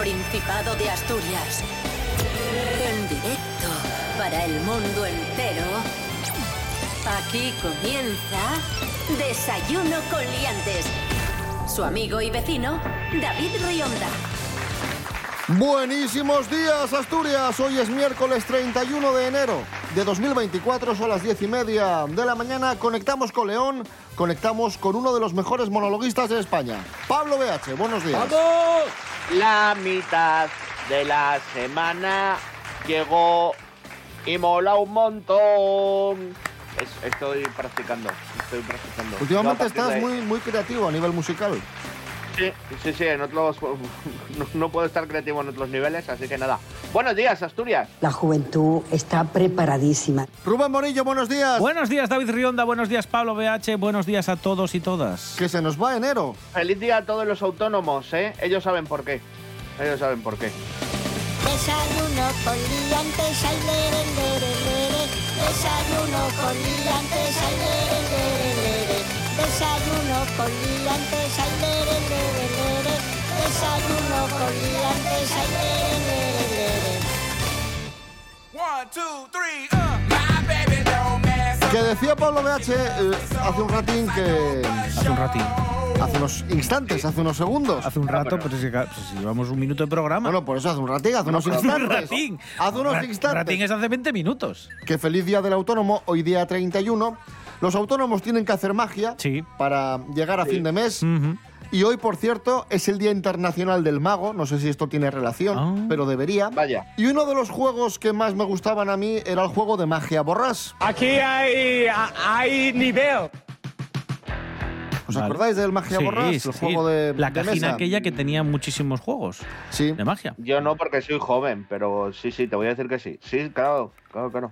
Principado de Asturias. En directo para el mundo entero. Aquí comienza Desayuno con Liantes. Su amigo y vecino, David Rionda. Buenísimos días, Asturias. Hoy es miércoles 31 de enero de 2024, son las 10 y media de la mañana. Conectamos con León, conectamos con uno de los mejores monologuistas de España, Pablo BH. Buenos días. ¡Vamos! La mitad de la semana llegó y mola un montón. Es- estoy practicando, estoy practicando. Últimamente estás de- muy, muy creativo a nivel musical. Sí, sí, sí, en otros... No, no puedo estar creativo en otros niveles, así que nada. Buenos días, Asturias. La juventud está preparadísima. Rubén Morillo, buenos días. Buenos días, David Rionda. Buenos días, Pablo BH. Buenos días a todos y todas. Que se nos va enero. Feliz día a todos los autónomos, ¿eh? Ellos saben por qué. Ellos saben por qué. Desayuno con liantes, ay, lere, lere, lere. Desayuno con liantes, ay, lere, lere, lere. Desayuno con liantes, ay, lere, lere, lere. Desayuno con liantes, ay, lere, lere, lere. Que decía Pablo BH eh, hace un ratín que... Hace un ratín. Hace unos instantes, hace unos segundos. Hace un rato, pero si, si llevamos un minuto de programa. Bueno, por eso hace un ratín, hace unos un instantes. ratín. Hace unos Ra- instantes. Ratín es hace 20 minutos. que feliz día del autónomo, hoy día 31. Los autónomos tienen que hacer magia Sí. para llegar a fin de mes. Y hoy, por cierto, es el Día Internacional del Mago. No sé si esto tiene relación, Ah. pero debería. Vaya. Y uno de los juegos que más me gustaban a mí era el juego de magia borrás. Aquí hay, hay nivel. ¿Os Vale. acordáis del magia Sí, borrás? El sí. juego de, La de cajina mesa. aquella que tenía muchísimos juegos Sí. de magia. Yo no porque soy joven, pero sí, sí, te voy a decir que sí. Sí, claro, claro, claro.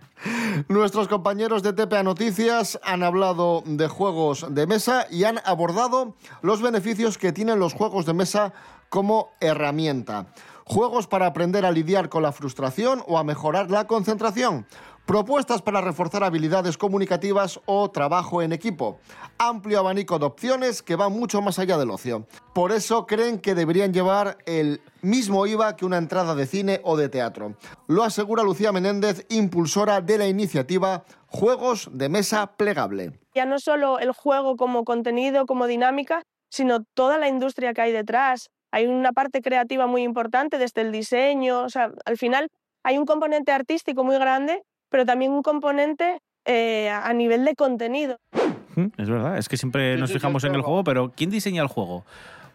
Nuestros compañeros de TPA Noticias han hablado de juegos de mesa y han abordado los beneficios que tienen los juegos de mesa como herramienta. Juegos para aprender a lidiar con la frustración o a mejorar la concentración. Propuestas para reforzar habilidades comunicativas o trabajo en equipo. Amplio abanico de opciones que va mucho más allá del ocio. Por eso creen que deberían llevar el mismo IVA que una entrada de cine o de teatro. Lo asegura Lucía Menéndez, impulsora de la iniciativa Juegos de Mesa Plegable. ya no solo el juego como contenido, como dinámica, sino toda la industria que hay detrás. Hay una parte creativa muy importante desde el diseño, o sea, al final hay un componente artístico muy grande, pero también un componente eh, a nivel de contenido. Es verdad, es que siempre nos fijamos en el juego, pero ¿quién diseña el juego?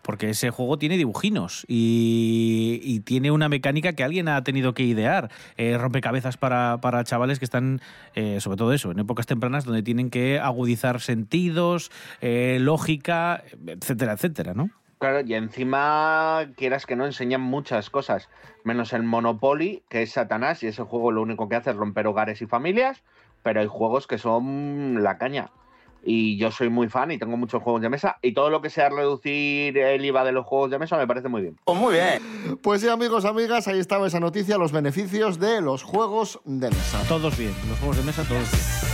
Porque ese juego tiene dibujinos y, y tiene una mecánica que alguien ha tenido que idear. Eh, rompecabezas para, para chavales que están, eh, sobre todo eso, en épocas tempranas donde tienen que agudizar sentidos, eh, lógica, etcétera, etcétera, ¿no? Claro, y encima, quieras que no, enseñan muchas cosas, menos el Monopoly, que es Satanás, y ese juego lo único que hace es romper hogares y familias, pero hay juegos que son la caña. Y yo soy muy fan y tengo muchos juegos de mesa, y todo lo que sea reducir el IVA de los juegos de mesa me parece muy bien. Pues sí, amigos, amigas, ahí estaba esa noticia, los beneficios de los juegos de mesa. Todos bien, los juegos de mesa, todos bien.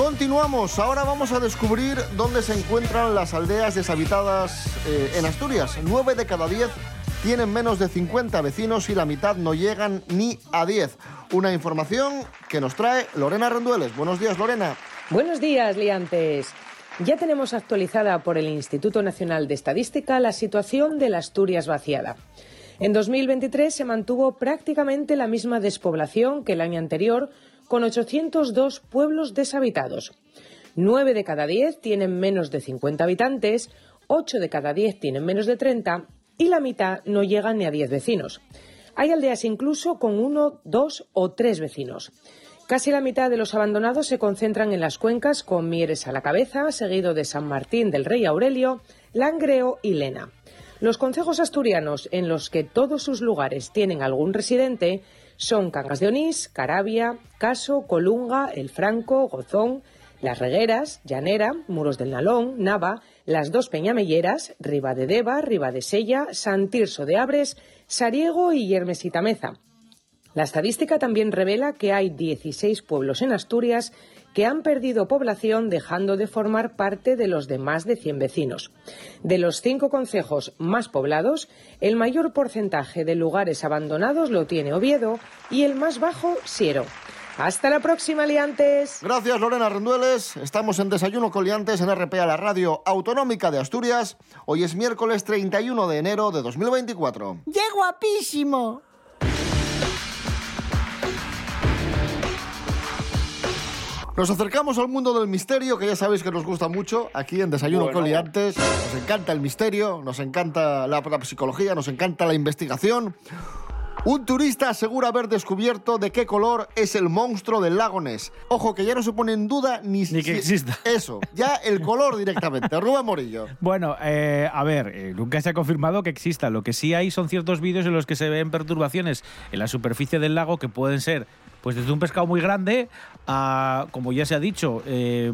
Continuamos, ahora vamos a descubrir dónde se encuentran las aldeas deshabitadas eh, en Asturias. Nueve de cada diez tienen menos de 50 vecinos y la mitad no llegan ni a 10. Una información que nos trae Lorena Rendueles. Buenos días, Lorena. Buenos días, liantes. Ya tenemos actualizada por el Instituto Nacional de Estadística la situación de la Asturias vaciada. En 2023 se mantuvo prácticamente la misma despoblación que el año anterior, con 802 pueblos deshabitados. Nueve de cada diez tienen menos de 50 habitantes, ocho de cada diez tienen menos de 30 y la mitad no llegan ni a 10 vecinos. Hay aldeas incluso con uno, dos o tres vecinos. Casi la mitad de los abandonados se concentran en las cuencas con Mieres a la cabeza, seguido de San Martín del Rey Aurelio, Langreo y Lena. Los concejos asturianos en los que todos sus lugares tienen algún residente son Cangas de Onís, Carabia, Caso, Colunga, El Franco, Gozón, Las Regueras, Llanera, Muros del Nalón, Nava, Las Dos Peñamelleras, Riba de Deva, Riba de Sella, San Tirso de Abres, Sariego y Yermesita Meza. La estadística también revela que hay 16 pueblos en Asturias que han perdido población dejando de formar parte de los de más de 100 vecinos. De los cinco concejos más poblados, el mayor porcentaje de lugares abandonados lo tiene Oviedo y el más bajo Siero. Hasta la próxima, liantes. Gracias, Lorena Rendueles. Estamos en Desayuno con Liantes en RPA, la radio autonómica de Asturias. Hoy es miércoles 31 de enero de 2024. ¡Qué guapísimo! Nos acercamos al mundo del misterio, que ya sabéis que nos gusta mucho aquí en Desayuno Bueno. con Liantes. Nos encanta el misterio, nos encanta la, la psicología, nos encanta la investigación. Un turista asegura haber descubierto de qué color es el monstruo del lago Ness. Ojo, que ya no se pone en duda ni, Ni que si- exista. Eso, ya el color directamente. Rubén Morillo. Bueno, eh, a ver, eh, nunca se ha confirmado que exista. Lo que sí hay son ciertos vídeos en los que se ven perturbaciones en la superficie del lago que pueden ser, pues desde un pescado muy grande a, como ya se ha dicho, eh,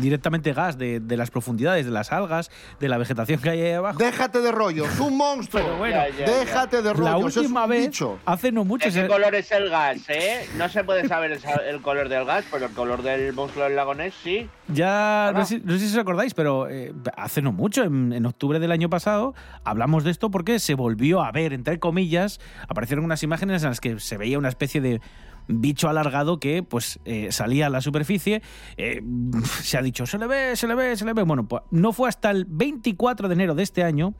directamente gas de, de las profundidades, de las algas, de la vegetación que hay ahí abajo. Déjate de rollos, un monstruo. Pero bueno, Ya, ya, ya. Déjate de rollos. la última vez, bicho. hace no mucho, ¿De qué se- color es el gas, eh? No se puede saber el, color del gas, pero el color del monstruo del lago Ness sí. Ya, no sé, no sé si os acordáis, pero eh, hace no mucho, en, en octubre del año pasado, hablamos de esto porque se volvió a ver, entre comillas, aparecieron unas imágenes en las que se veía una especie de bicho alargado que pues eh, salía a la superficie. eh, se ha dicho, se le ve, se le ve, se le ve. Bueno, pues no fue hasta el 24 de enero de este año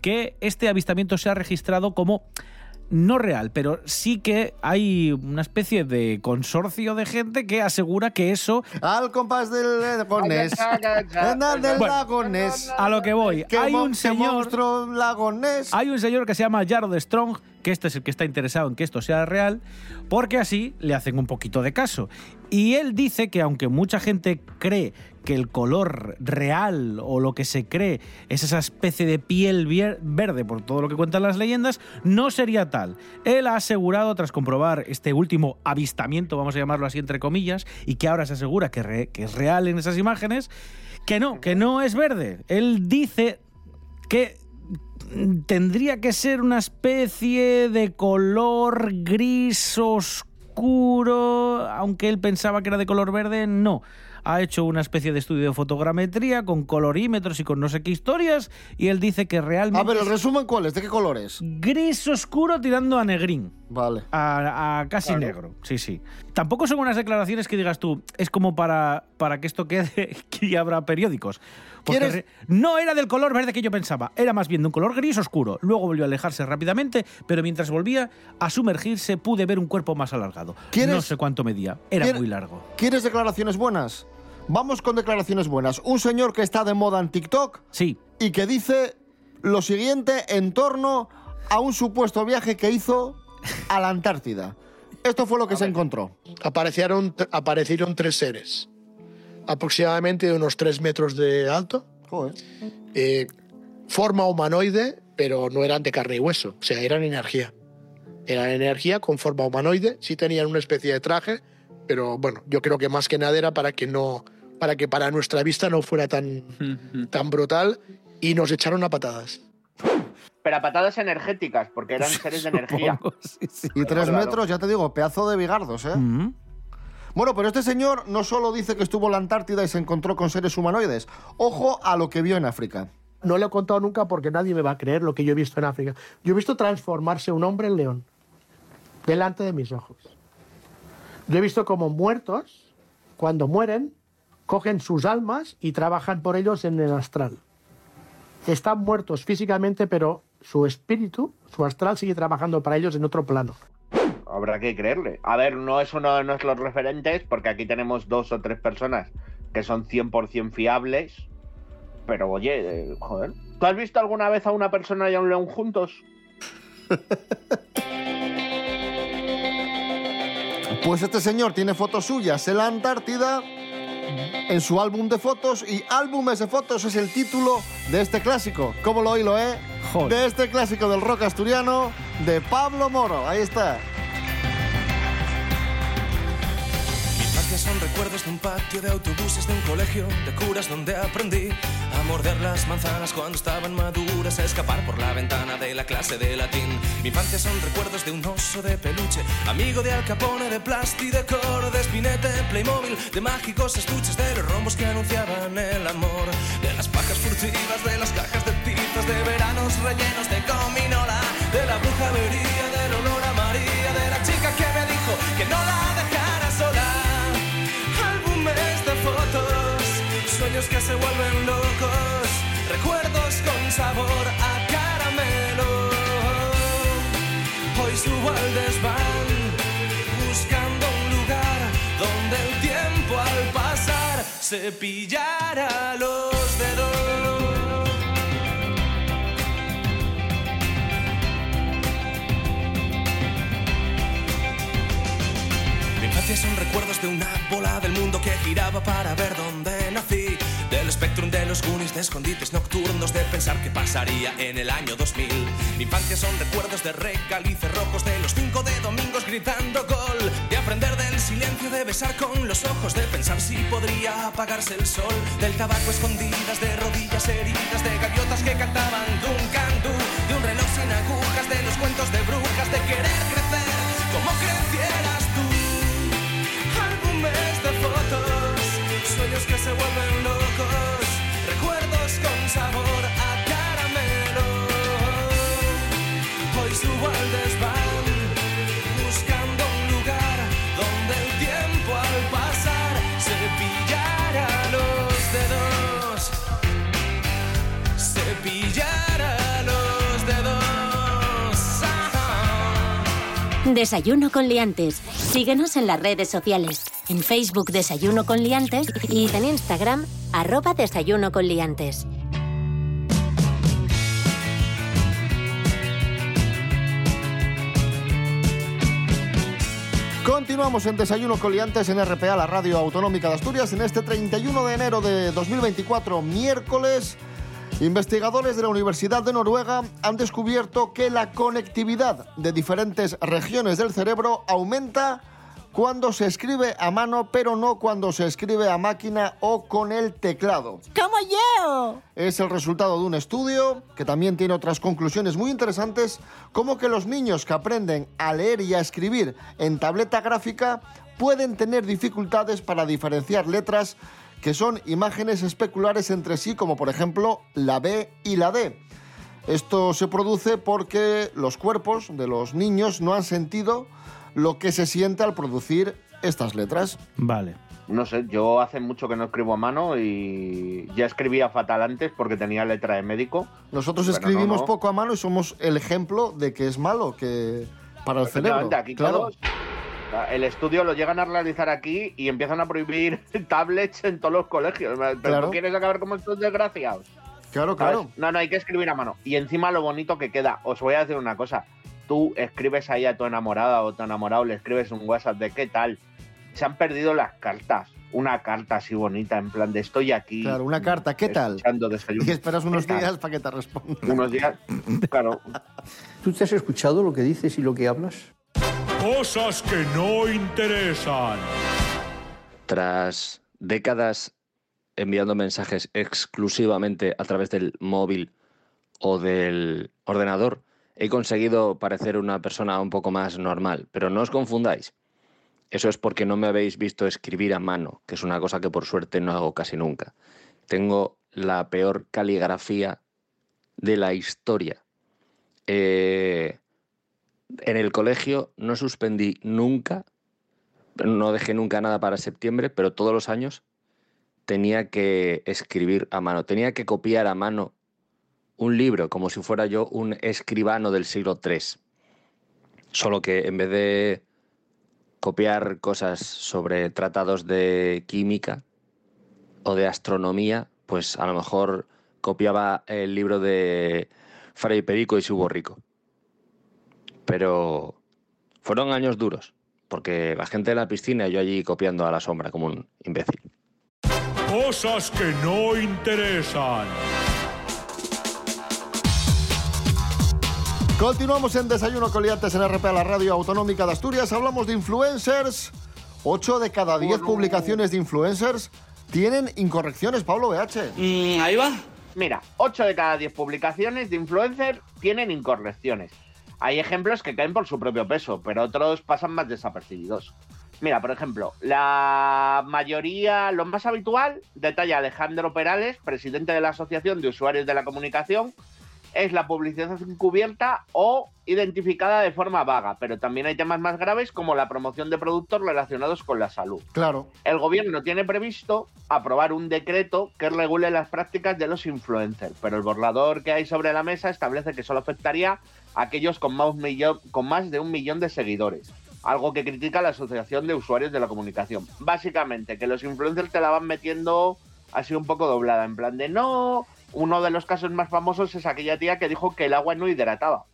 que este avistamiento se ha registrado como no real, pero sí que hay una especie de consorcio de gente que asegura que eso Al compás del lago Ness. Anda del Bueno. lago Ness. A lo que voy. Hay un señor. Hay un señor que se llama Jarod Strong, que este es el que está interesado en que esto sea real, porque así le hacen un poquito de caso. Y él dice que aunque mucha gente cree que el color real o lo que se cree es esa especie de piel verde por todo lo que cuentan las leyendas, no sería tal. Él ha asegurado, tras comprobar este último avistamiento, vamos a llamarlo así entre comillas, y que ahora se asegura que, que es real en esas imágenes, que no, que no es verde. Él dice que tendría que ser una especie de color gris oscuro, aunque él pensaba que era de color verde, no. Ha hecho una especie de estudio de fotogrametría con colorímetros y con no sé qué historias, y él dice que realmente A ver, el es resumen, ¿cuál es? ¿De qué colores? gris oscuro tirando a negrín. Vale. A, a casi negro, sí, sí. Tampoco son unas declaraciones que digas tú, es como para, para que esto quede y habrá periódicos. Porque ¿Quieres- re- no era del color verde que yo pensaba, era más bien de un color gris oscuro. Luego volvió a alejarse rápidamente, pero mientras volvía a sumergirse pude ver un cuerpo más alargado. ¿Quieres- No sé cuánto medía, era ¿Quiere- muy largo. ¿Quieres declaraciones buenas? Vamos con declaraciones buenas. Un señor que está de moda en TikTok Sí, y que dice lo siguiente en torno a un supuesto viaje que hizo a la Antártida. Esto fue lo que se encontró. aparecieron, aparecieron tres seres, aproximadamente de unos 3 metros de alto, Joder. eh, forma humanoide, pero no eran de carne y hueso, o sea, eran energía. Eran energía con forma humanoide, sí tenían una especie de traje, pero bueno, yo creo que más que nada era para que no, para que para nuestra vista no fuera tan, tan brutal y nos echaron a patadas. Pero a patadas energéticas, porque eran seres de energía. supongo, sí, sí. Y tres Claro. metros, ya te digo, pedazo de bigardos, ¿eh? Mm. Bueno, pero este señor no solo dice que estuvo en la Antártida y se encontró con seres humanoides. Ojo a lo que vio en África. No lo he contado nunca porque nadie me va a creer lo que yo he visto en África. Yo he visto transformarse un hombre en león delante de mis ojos. Yo he visto como muertos, cuando mueren, cogen sus almas y trabajan por ellos en el astral. Están muertos físicamente, pero su espíritu, su astral, sigue trabajando para ellos en otro plano. Habrá que creerle. A ver, no es uno de nuestros referentes, porque aquí tenemos dos o tres personas que son 100% fiables. Pero oye, eh, joder. ¿Tú has visto alguna vez a una persona y a un león juntos? Pues este señor tiene fotos suyas en la Antártida en su álbum de fotos y álbumes de fotos es el título de este clásico. ¿Cómo lo oílo, eh? Joder. De este clásico del rock asturiano de Pablo Moro. Ahí está. Recuerdos de un patio de autobuses de un colegio de curas donde aprendí a morder las manzanas cuando estaban maduras, a escapar por la ventana de la clase de latín. Mi infancia son recuerdos de un oso de peluche, amigo de Al Capone, de plasti, de coro, de espinete, Playmobil, de mágicos estuches, de los rombos que anunciaban el amor, de las pajas furtivas, de las cajas de titas, de veranos rellenos de gominola, desván, buscando un lugar donde el tiempo al pasar se pillara los dedos. Mi infancia son recuerdos de una bola del mundo que giraba para ver dónde nací. Del Spectrum de los Goonies, de escondites nocturnos, de pensar qué pasaría en el año 2000. Mi infancia son recuerdos de recalices rojos, de los cinco de domingos gritando gol. De aprender del silencio, de besar con los ojos, de pensar si podría apagarse el sol. Del tabaco escondidas, de rodillas heridas, de gaviotas que cantaban Desayuno con liantes. Síguenos en las redes sociales. En Facebook Desayuno con liantes y en Instagram arroba Desayuno con liantes. Continuamos en Desayuno Coliantes en RPA, la radio autonómica de Asturias, en este 31 de enero de 2024, miércoles. Investigadores de la Universidad de Noruega han descubierto que la conectividad de diferentes regiones del cerebro aumenta cuando se escribe a mano, pero no cuando se escribe a máquina o con el teclado. ¡Como yo! Es el resultado de un estudio que también tiene otras conclusiones muy interesantes, como que los niños que aprenden a leer y a escribir en tableta gráfica pueden tener dificultades para diferenciar letras que son imágenes especulares entre sí, como por ejemplo la B y la D. Esto se produce porque los cuerpos de los niños no han sentido lo que se siente al producir estas letras. Vale. No sé, yo hace mucho que no escribo a mano y ya escribía fatal antes porque tenía letra de médico. Nosotros Pero escribimos no, no. poco a mano y somos el ejemplo de que es malo que para el cerebro. Aquí claro. todos- el estudio lo llegan a realizar aquí y empiezan a prohibir tablets en todos los colegios. ¿Pero Claro. tú quieres acabar como estos desgraciados? Claro, ¿Sabes? claro. No, no, hay que escribir a mano. Y encima lo bonito que queda. Os voy a decir una cosa. Tú escribes ahí a tu enamorada o tu enamorado, le escribes un WhatsApp de qué tal. Se han perdido las cartas. Una carta así bonita, en plan de estoy aquí. Claro, una carta, ¿qué tal? Y esperas unos días para que te responda. Unos días, claro. ¿Tú te has escuchado lo que dices y lo que hablas? Cosas que no interesan. Tras décadas enviando mensajes exclusivamente a través del móvil o del ordenador, he conseguido parecer una persona un poco más normal. Pero no os confundáis. Eso es porque no me habéis visto escribir a mano, que es una cosa que por suerte no hago casi nunca. Tengo la peor caligrafía de la historia. Eh, en el colegio no suspendí nunca, no dejé nunca nada para septiembre, pero todos los años tenía que escribir a mano, tenía que copiar a mano un libro como si fuera yo un escribano del siglo III. Solo que en vez de copiar cosas sobre tratados de química o de astronomía, pues a lo mejor copiaba el libro de Fray Perico y su borrico. Pero fueron años duros, porque la gente de la piscina y yo allí copiando a la sombra como un imbécil. Cosas que no interesan. Continuamos en Desayuno Coliantes en RPA, la radio autonómica de Asturias. Hablamos de influencers. 8 de cada 10 publicaciones de influencers tienen incorrecciones, Pablo BH. Mm, ahí va. Mira, 8 de cada 10 publicaciones de influencer tienen incorrecciones. Hay ejemplos que caen por su propio peso, pero otros pasan más desapercibidos. Mira, por ejemplo, la mayoría, lo más habitual, detalla Alejandro Perales, presidente de la Asociación de Usuarios de la Comunicación, es la publicidad encubierta o identificada de forma vaga, pero también hay temas más graves como la promoción de productos relacionados con la salud. Claro. El gobierno tiene previsto aprobar un decreto que regule las prácticas de los influencers, pero el borrador que hay sobre la mesa establece que solo afectaría aquellos con más, millón- con más de un millón de seguidores. Algo que critica la Asociación de Usuarios de la Comunicación. Básicamente, que los influencers te la van metiendo así un poco doblada, en plan de no. Uno de los casos más famosos es aquella tía que dijo que el agua no hidrataba.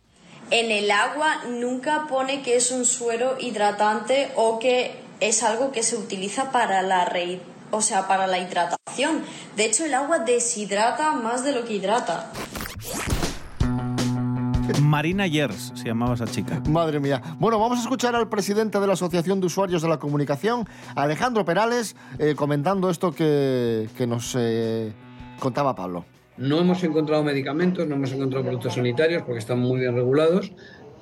En el agua nunca pone que es un suero hidratante o que es algo que se utiliza para la re- o sea, para la hidratación. De hecho, el agua deshidrata más de lo que hidrata. Marina Yers se llamaba esa chica. Madre mía. Bueno, vamos a escuchar al presidente de la Asociación de Usuarios de la Comunicación, Alejandro Perales, eh, comentando esto que, que nos eh, contaba Pablo. No hemos encontrado medicamentos, no hemos encontrado productos sanitarios porque están muy bien regulados,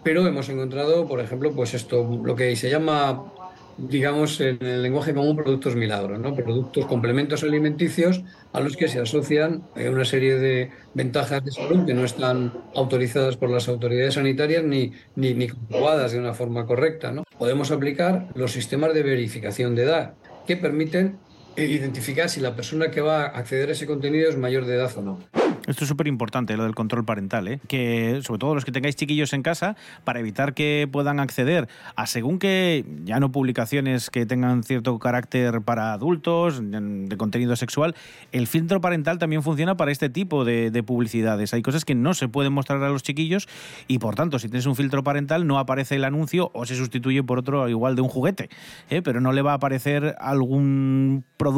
pero hemos encontrado, por ejemplo, pues esto, lo que se llama, digamos, en el lenguaje común, productos milagros, ¿no? Productos complementos alimenticios a los que se asocian eh, una serie de ventajas de salud que no están autorizadas por las autoridades sanitarias ni, ni, ni comprobadas de una forma correcta, ¿no? Podemos aplicar los sistemas de verificación de edad que permiten identificar si la persona que va a acceder a ese contenido es mayor de edad o no. Esto es súper importante, lo del control parental, ¿eh? que sobre todo los que tengáis chiquillos en casa, para evitar que puedan acceder a según que, ya no publicaciones que tengan cierto carácter para adultos, de contenido sexual, el filtro parental también funciona para este tipo de, de publicidades. Hay cosas que no se pueden mostrar a los chiquillos y por tanto, si tienes un filtro parental, no aparece el anuncio o se sustituye por otro igual de un juguete, ¿eh? pero no le va a aparecer algún producto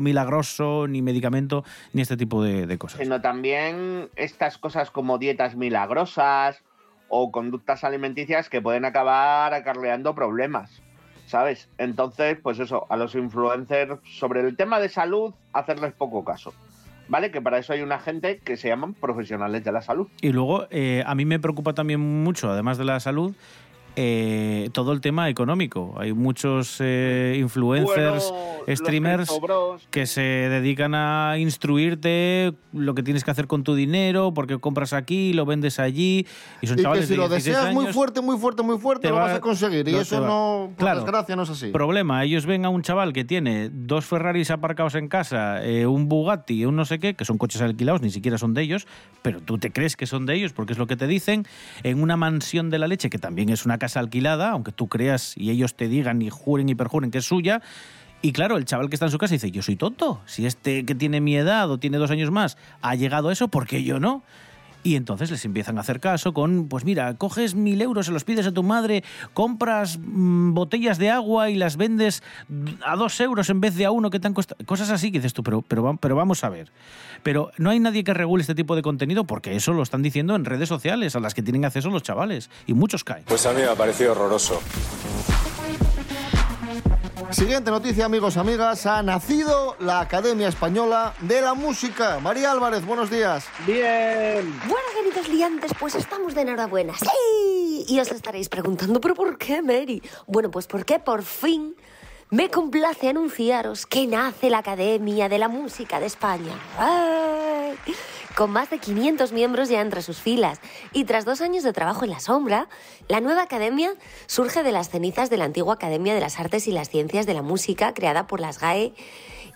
milagroso, ni medicamento, ni este tipo de, de cosas. sino también estas cosas como dietas milagrosas o conductas alimenticias que pueden acabar acarreando problemas, ¿sabes? Entonces, pues eso, a los influencers sobre el tema de salud, hacerles poco caso. ¿Vale? Que para eso hay una gente que se llaman profesionales de la salud. Y luego, eh, a mí me preocupa también mucho, además de la salud, eh, todo el tema económico. Hay muchos eh, influencers, Bueno, streamers que se dedican a instruirte lo que tienes que hacer con tu dinero, porque compras aquí, lo vendes allí, y son Y que chavales si de lo 16 deseas muy años, fuerte, muy fuerte, muy fuerte, te lo va- vas a conseguir. Y eso no, por Claro. desgracia, no es así. Problema, ellos ven a un chaval que tiene dos Ferraris aparcados en casa, eh, un Bugatti, un no sé qué, que son coches alquilados, ni siquiera son de ellos, pero tú te crees que son de ellos porque es lo que te dicen, en una mansión de la leche, que también es una casa alquilada, aunque tú creas y ellos te digan y juren y perjuren que es suya. Y claro, el chaval que está en su casa dice, yo soy tonto, si este que tiene mi edad o tiene dos años más ha llegado a eso, ¿por qué yo no? Y entonces les empiezan a hacer caso con, pues mira, coges mil euros, se los pides a tu madre, compras mm, botellas de agua y las vendes a dos euros en vez de a uno que te han costado. Cosas así que dices tú, pero, pero, pero vamos a ver. Pero no hay nadie que regule este tipo de contenido porque eso lo están diciendo en redes sociales a las que tienen acceso los chavales. Y muchos caen. Pues a mí me ha parecido horroroso. Siguiente noticia, amigos, amigas. Ha nacido la Academia Española de la Música. María Álvarez, buenos días. Bien. Bueno, queridos liantes, pues estamos de enhorabuena. ¡Sí! Y os estaréis preguntando, ¿pero por qué, Mary? Bueno, pues porque por fin me complace anunciaros que nace la Academia de la Música de España. ¡Ay! Con más de 500 miembros ya entre sus filas. Y tras dos años de trabajo en la sombra, la nueva academia surge de las cenizas de la antigua Academia de las Artes y las Ciencias de la Música, creada por las GAE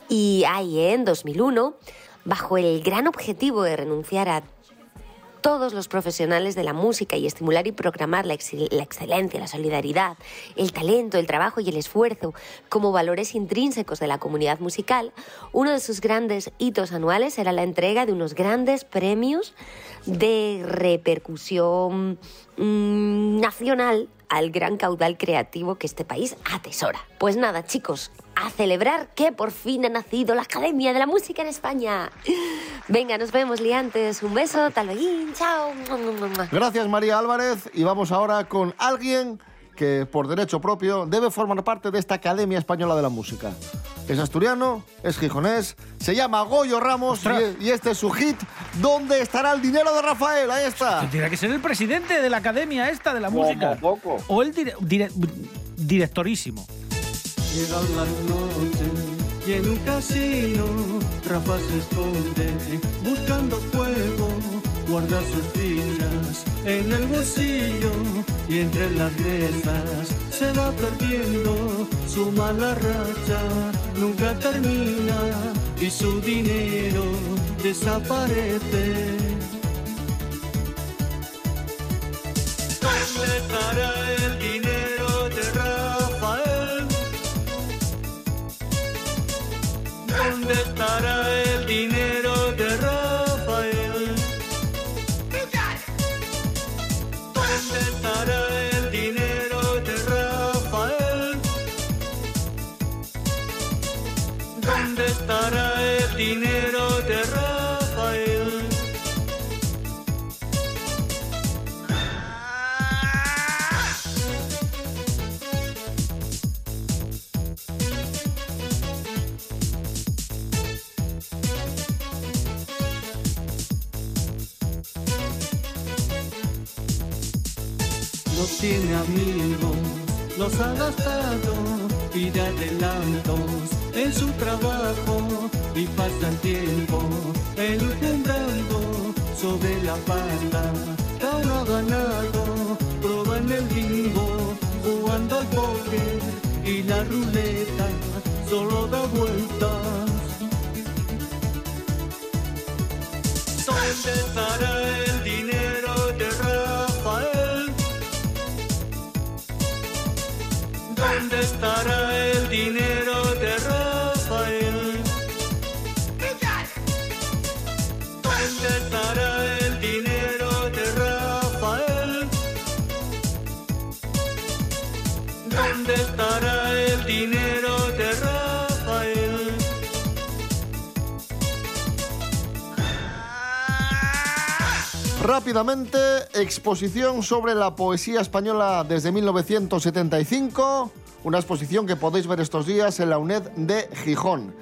y AIE en 2001, bajo el gran objetivo de renunciar a todos los profesionales de la música y estimular y programar la, ex- la excelencia, la solidaridad, el talento, el trabajo y el esfuerzo como valores intrínsecos de la comunidad musical, uno de sus grandes hitos anuales era la entrega de unos grandes premios de repercusión mm, nacional al gran caudal creativo que este país atesora. Pues nada, chicos, a celebrar que por fin ha nacido la Academia de la Música en España. Venga, nos vemos, liantes. Un beso, tal vez. Chao. Gracias, María Álvarez. Y vamos ahora con alguien que por derecho propio debe formar parte de esta Academia Española de la Música. Es asturiano, es gijonés, se llama Goyo Ramos y, y este es su hit. ¿Dónde estará el dinero de Rafael? Ahí está. Tendría que ser el presidente de la academia esta de la Poco, música. poco. O el dire- dire- directorísimo. Llega la noche y en un casino Rafa se esconde buscando fuego, guarda sus fichas en el bolsillo y entre las mesas se va perdiendo su mala racha, nunca termina y su dinero desaparece. ¿Dónde estará el y la ruleta solo da vueltas. Rápidamente, exposición sobre la poesía española desde 1975, una exposición que podéis ver estos días en la UNED de Gijón.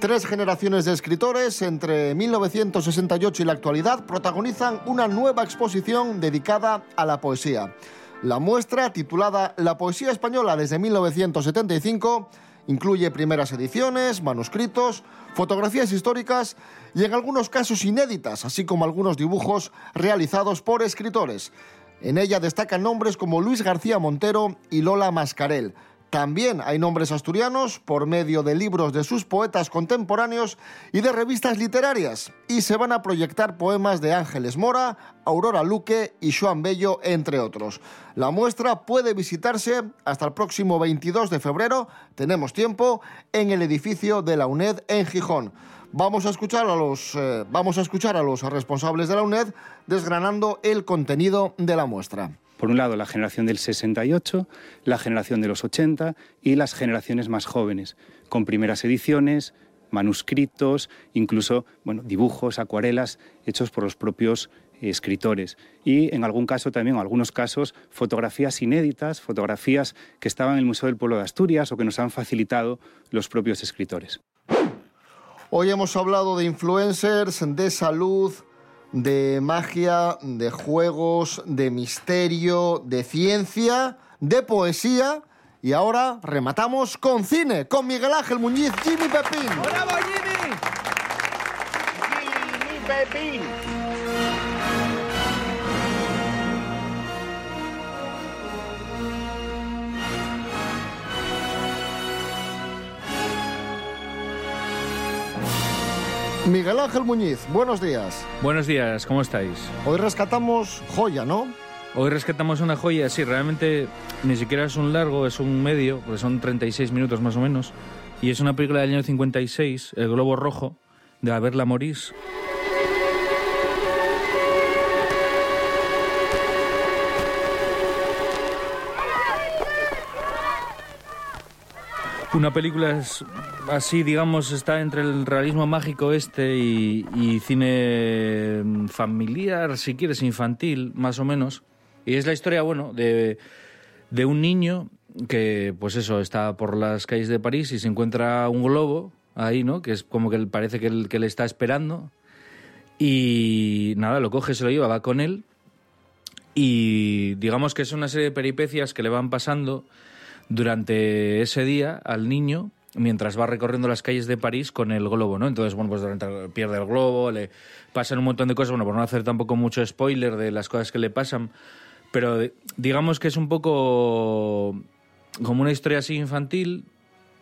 Tres generaciones de escritores entre 1968 y la actualidad protagonizan una nueva exposición dedicada a la poesía. La muestra, titulada La poesía española desde 1975, incluye primeras ediciones, manuscritos, fotografías históricas y en algunos casos inéditas, así como algunos dibujos realizados por escritores. En ella destacan nombres como Luis García Montero y Lola Mascarel. También hay nombres asturianos por medio de libros de sus poetas contemporáneos y de revistas literarias. Y se van a proyectar poemas de Ángeles Mora, Aurora Luque y Joan Bello, entre otros. La muestra puede visitarse hasta el próximo 22 de febrero, tenemos tiempo, en el edificio de la UNED en Gijón. Vamos a escuchar a los, eh, vamos a, escuchar a los responsables de la UNED desgranando el contenido de la muestra. Por un lado, la generación del 68, la generación de los 80 y las generaciones más jóvenes, con primeras ediciones, manuscritos, incluso bueno, dibujos, acuarelas hechos por los propios escritores y en algún caso también, en algunos casos, fotografías inéditas, fotografías que estaban en el Museo del Pueblo de Asturias o que nos han facilitado los propios escritores. Hoy hemos hablado de influencers, de salud, de magia, de juegos, de misterio, de ciencia, de poesía. Y ahora rematamos con cine, con Miguel Ángel Muñiz, Jimmy Pepín. ¡Bravo, Jimmy! Jimmy Pepín. Miguel Ángel Muñiz, buenos días. Buenos días, ¿cómo estáis? Hoy rescatamos joya, ¿no? Hoy rescatamos una joya, sí, realmente ni siquiera es un largo, es un medio, porque son 36 minutos más o menos. Y es una película del año 56, El Globo Rojo, de Averla Morís. Una película es así, digamos, está entre el realismo mágico este y, y cine familiar, si quieres, infantil, más o menos. Y es la historia, bueno, de, un niño que, pues eso, está por las calles de París y se encuentra un globo ahí, ¿no? Que es como que parece que, que le está esperando. Y nada, lo coge, se lo lleva, va con él. Y digamos que es una serie de peripecias que le van pasando durante ese día al niño mientras va recorriendo las calles de París con el globo, ¿no? Entonces, bueno, pues durante pierde el globo, le pasan un montón de cosas, bueno, por no hacer tampoco mucho spoiler de las cosas que le pasan, pero de- digamos que es un poco como una historia así infantil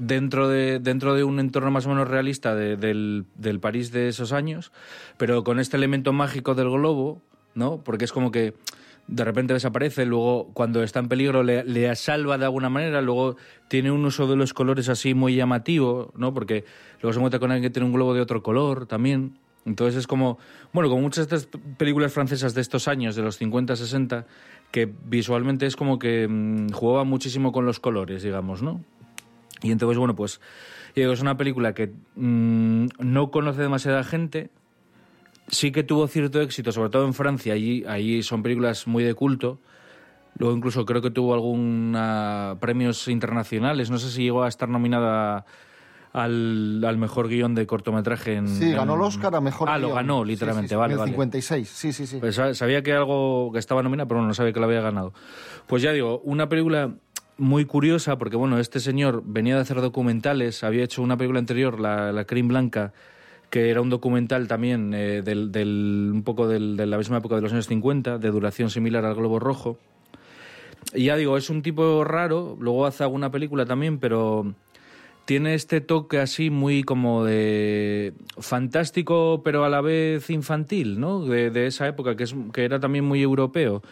dentro de, dentro de un entorno más o menos realista de- del, del París de esos años, pero con este elemento mágico del globo, ¿no? Porque es como que de repente desaparece, luego cuando está en peligro le, le salva de alguna manera, luego tiene un uso de los colores así muy llamativo, ¿no? Porque luego se encuentra con alguien que tiene un globo de otro color también. Entonces es como, bueno, como muchas de estas películas francesas de estos años, de los 50, 60, que visualmente es como que mm, jugaba muchísimo con los colores, digamos, ¿no? Y entonces, bueno, pues es una película que mm, no conoce demasiada gente, sí que tuvo cierto éxito, sobre todo en Francia, allí, allí son películas muy de culto. Luego incluso creo que tuvo algún premios internacionales, no sé si llegó a estar nominada al, al mejor guion de cortometraje en... Sí, ganó en- el Oscar a mejor Ah, lo ganó, literalmente, sí, sí, vale, en el vale. 56, sí, sí, sí. Pues sa- sabía que algo que estaba nominado, pero no sabía que lo había ganado. Pues ya digo, una película muy curiosa, porque bueno, este señor venía de hacer documentales, había hecho una película anterior, La, la Crin Blanca, que era un documental también eh, del, del- un poco del- de la misma época de los años 50, de duración similar al Globo Rojo. Y ya digo, es un tipo raro, luego hace alguna película también, pero tiene este toque así muy como de fantástico, pero a la vez infantil, ¿no? De, de esa época, que, es, que era también muy europeo.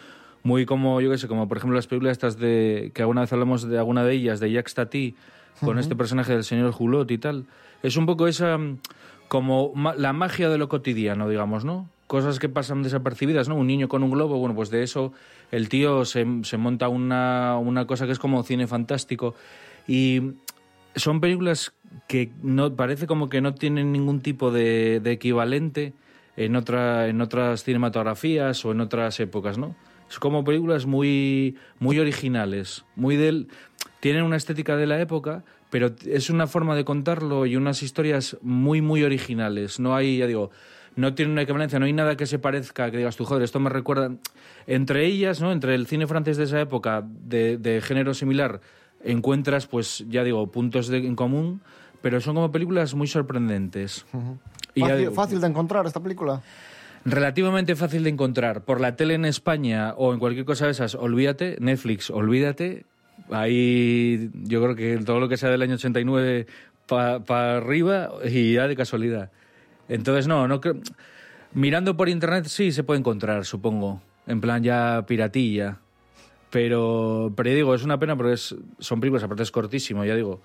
Muy como, yo qué sé, como por ejemplo las películas estas de, que alguna vez hablamos de alguna de ellas, de Jacques Tati, con este personaje del señor Hulot y tal. Es un poco esa, como la magia de lo cotidiano, digamos, ¿no? Cosas que pasan desapercibidas, ¿no? Un niño con un globo, bueno, pues de eso el tío se, se monta una, una cosa que es como cine fantástico. Y son películas que no parece como que no tienen ningún tipo de, de equivalente en otra en otras cinematografías o en otras épocas, ¿no? Es como películas muy muy originales, muy del tienen una estética de la época, pero es una forma de contarlo y unas historias muy muy originales. No hay, ya digo, no tiene una equivalencia, no hay nada que se parezca, que digas tú, joder, esto me recuerda. Entre ellas, ¿no? Entre el cine francés de esa época, de, de género similar, encuentras, pues, ya digo, puntos de- en común, pero son como películas muy sorprendentes. Y ya Fácil, digo, fácil de encontrar esta película. relativamente fácil de encontrar. Por la tele en España o en cualquier cosa de esas, olvídate. Netflix, olvídate. Ahí yo creo que todo lo que sea del año 89 para arriba y ya de casualidad. Entonces, no, no creo. Mirando por internet sí se puede encontrar, supongo. En plan ya piratilla. Pero, pero digo, es una pena porque son películas, aparte es cortísimo, ya digo.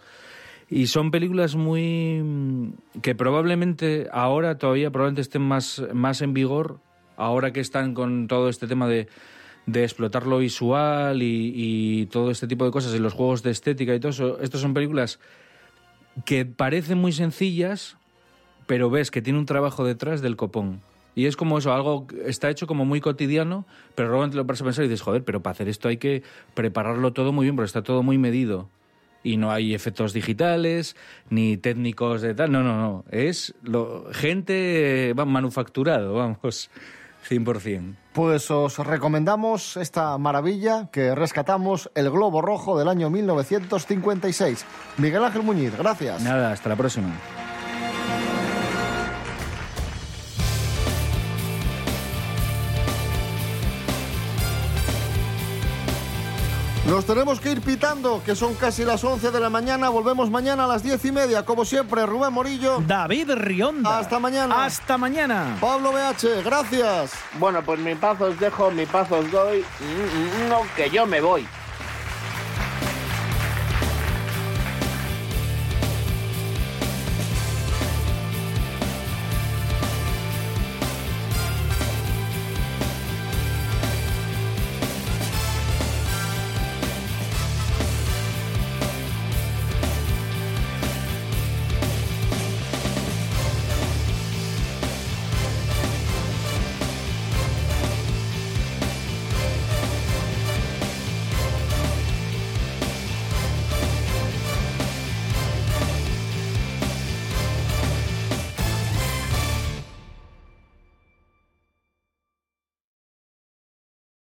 Y son películas muy. mm, que probablemente ahora todavía probablemente estén más, más en vigor, ahora que están con todo este tema de, de explotar lo visual y, todo este tipo de cosas y los juegos de estética y todo eso. Estas son películas que parecen muy sencillas, pero ves que tiene un trabajo detrás del copón. Y es como eso, algo está hecho como muy cotidiano, pero luego te lo paras a pensar y dices, joder, pero para hacer esto hay que prepararlo todo muy bien, porque está todo muy medido. Y no hay efectos digitales, ni técnicos de tal. No, no, no. Es lo, gente va, manufacturado, vamos, 100%. Pues os recomendamos esta maravilla que rescatamos, El Globo Rojo del año 1956. Miguel Ángel Muñiz, gracias. Nada, hasta la próxima. Nos tenemos que ir pitando, que son casi las 11 de la mañana. Volvemos mañana a las 10 y media. Como siempre, Rubén Morillo. David Rionda. Hasta mañana. Hasta mañana. Pablo BH, gracias. Bueno, pues mi paz os dejo, mi paz os doy. Mm, mm, No, que yo me voy.